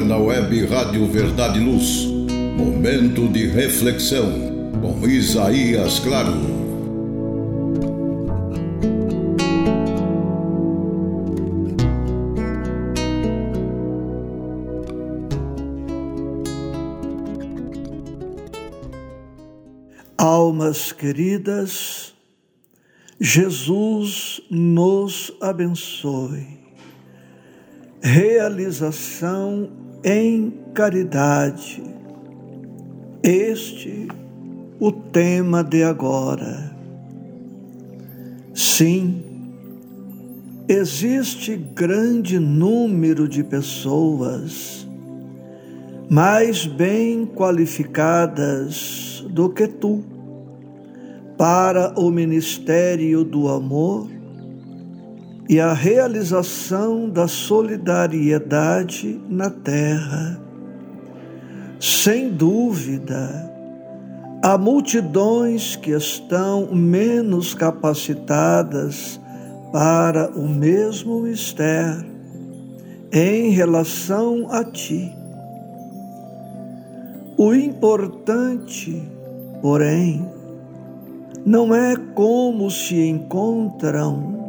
agora na web Rádio Verdade e Luz. Momento de reflexão com Isaías Claro. Almas queridas, Jesus nos abençoe realização em caridade. Este o tema de agora. Sim, existe grande número de pessoas mais bem qualificadas do que tu para o ministério do amor e a realização da solidariedade na terra. Sem dúvida, há multidões que estão menos capacitadas para o mesmo mistério em relação a ti. O importante, porém, não é como se encontram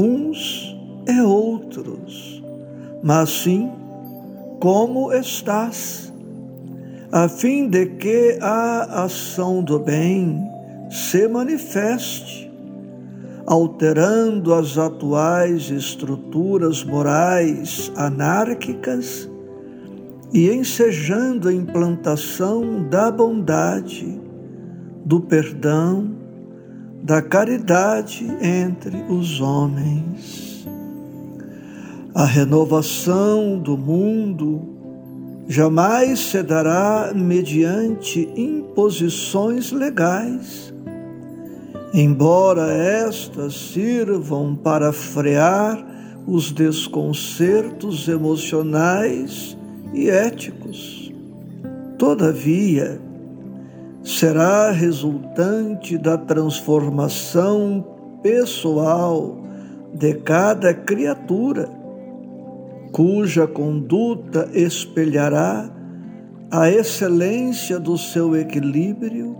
uns e outros, mas sim como estás, a fim de que a ação do bem se manifeste, alterando as atuais estruturas morais anárquicas e ensejando a implantação da bondade, do perdão, da caridade entre os homens. A renovação do mundo jamais se dará mediante imposições legais, embora estas sirvam para frear os desconcertos emocionais e éticos. Todavia, será resultante da transformação pessoal de cada criatura, cuja conduta espelhará a excelência do seu equilíbrio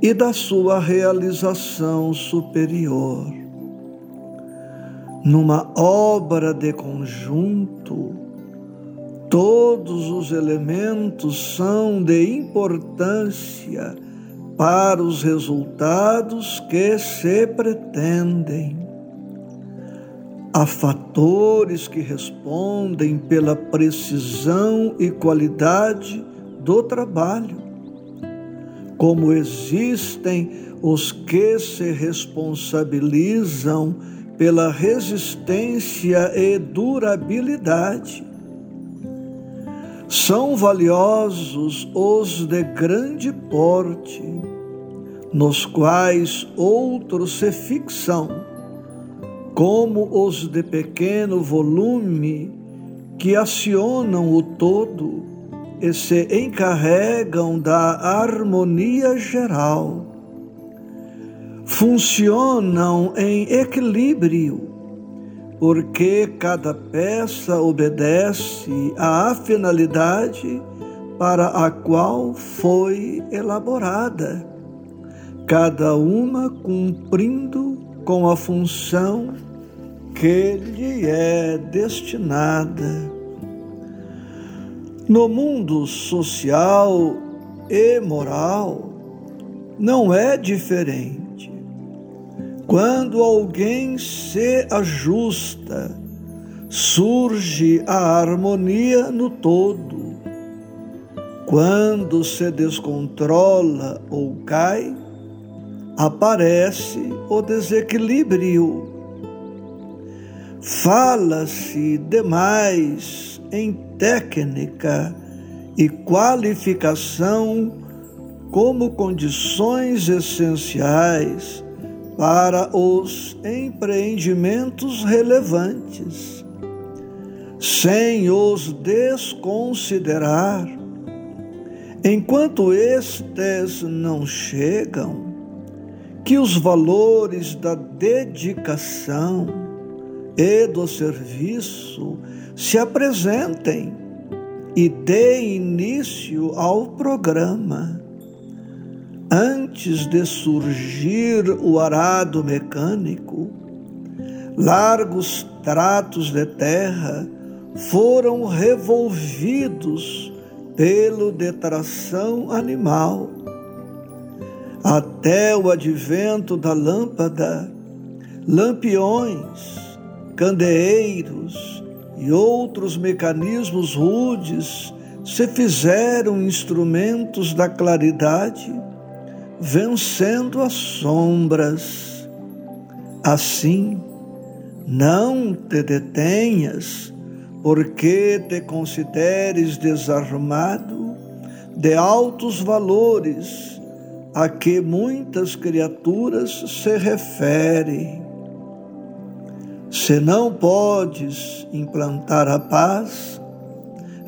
e da sua realização superior. Numa obra de conjunto, Todos os elementos são de importância para os resultados que se pretendem. Há fatores que respondem pela precisão e qualidade do trabalho, como existem os que se responsabilizam pela resistência e durabilidade são valiosos os de grande porte, nos quais outros se fixam, como os de pequeno volume, que acionam o todo e se encarregam da harmonia geral. Funcionam em equilíbrio porque cada peça obedece à finalidade para a qual foi elaborada, cada uma cumprindo com a função que lhe é destinada. No mundo social e moral, não é diferente. Quando alguém se ajusta, surge a harmonia no todo. Quando se descontrola ou cai, aparece o desequilíbrio. Fala-se demais em técnica e qualificação como condições essenciais para os empreendimentos relevantes, sem os desconsiderar, enquanto estes não chegam, que os valores da dedicação e do serviço se apresentem, e dê início ao programa. Antes de surgir o arado mecânico, largos tratos de terra foram revolvidos pelo detração animal. Até o advento da lâmpada, lampiões, candeeiros e outros mecanismos rudes se fizeram instrumentos da claridade, vencendo as sombras. Assim, não te detenhas, porque te consideres desarmado de altos valores a que muitas criaturas se referem. Se não podes implantar a paz,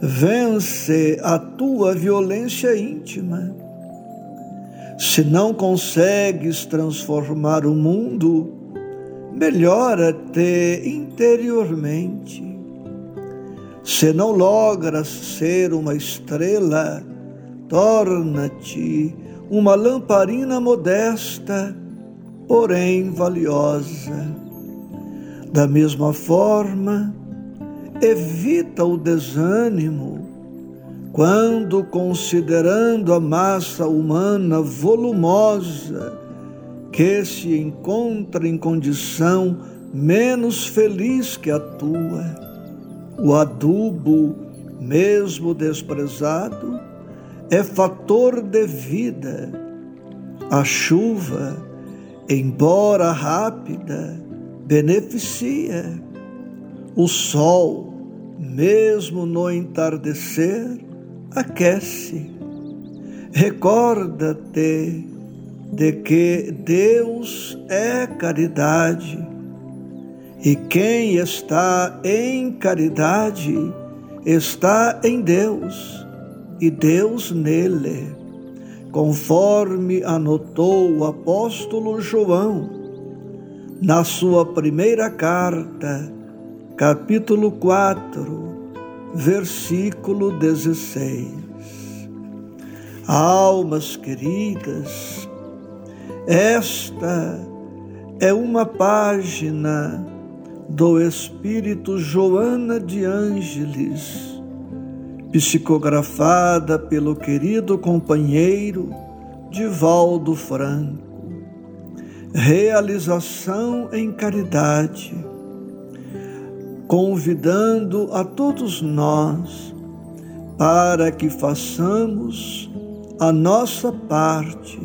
vence a tua violência íntima. Se não consegues transformar o mundo, melhora-te interiormente. Se não logras ser uma estrela, torna-te uma lamparina modesta, porém valiosa. Da mesma forma, evita o desânimo quando, considerando a massa humana volumosa que se encontra em condição menos feliz que a tua, o adubo, mesmo desprezado, é fator de vida. A chuva, embora rápida, beneficia. O sol, mesmo no entardecer, aquece. Recorda-te de que Deus é caridade e quem está em caridade está em Deus e Deus nele, conforme anotou o apóstolo João na sua primeira carta, capítulo 4, versículo 16. Almas queridas, esta é uma página do Espírito Joana de Ângeles, psicografada pelo querido companheiro Divaldo Franco realização em caridade, convidando a todos nós para que façamos a nossa parte,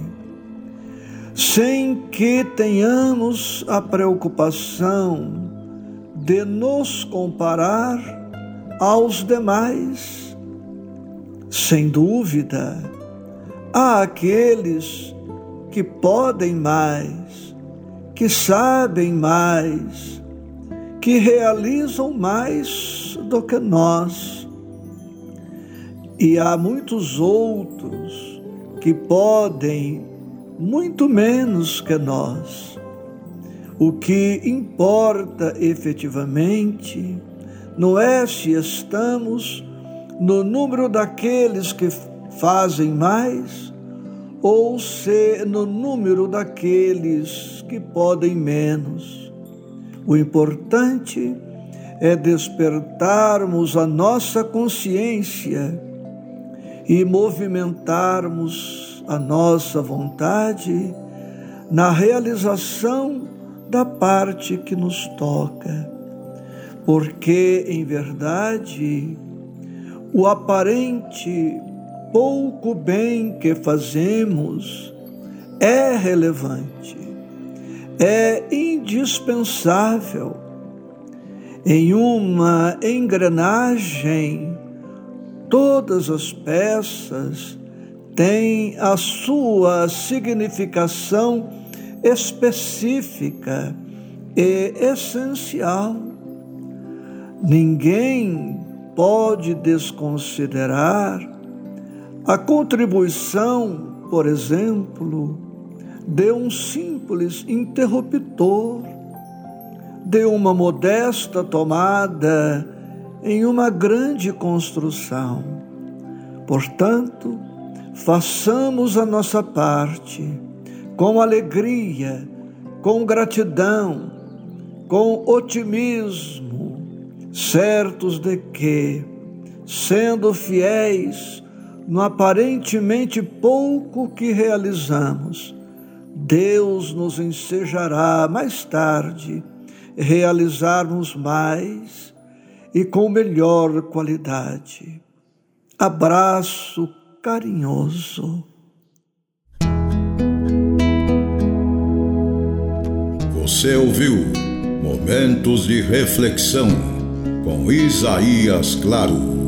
sem que tenhamos a preocupação de nos comparar aos demais. Sem dúvida, há aqueles que podem mais, que sabem mais, que realizam mais do que nós. E há muitos outros que podem muito menos que nós. O que importa efetivamente não é se estamos no número daqueles que fazem mais ou se no número daqueles que podem menos. O importante é despertarmos a nossa consciência e movimentarmos a nossa vontade na realização da parte que nos toca. Porque, em verdade, o aparente pouco bem que fazemos é relevante, é indispensável. Em uma engrenagem, todas as peças têm a sua significação específica e essencial. Ninguém pode desconsiderar a contribuição, por exemplo, de um simples interruptor, de uma modesta tomada em uma grande construção. Portanto, façamos a nossa parte com alegria, com gratidão, com otimismo, certos de que, sendo fiéis no aparentemente pouco que realizamos, Deus nos ensejará mais tarde realizarmos mais e com melhor qualidade. Abraço carinhoso. Você ouviu Momentos de Reflexão com Isaías Claro.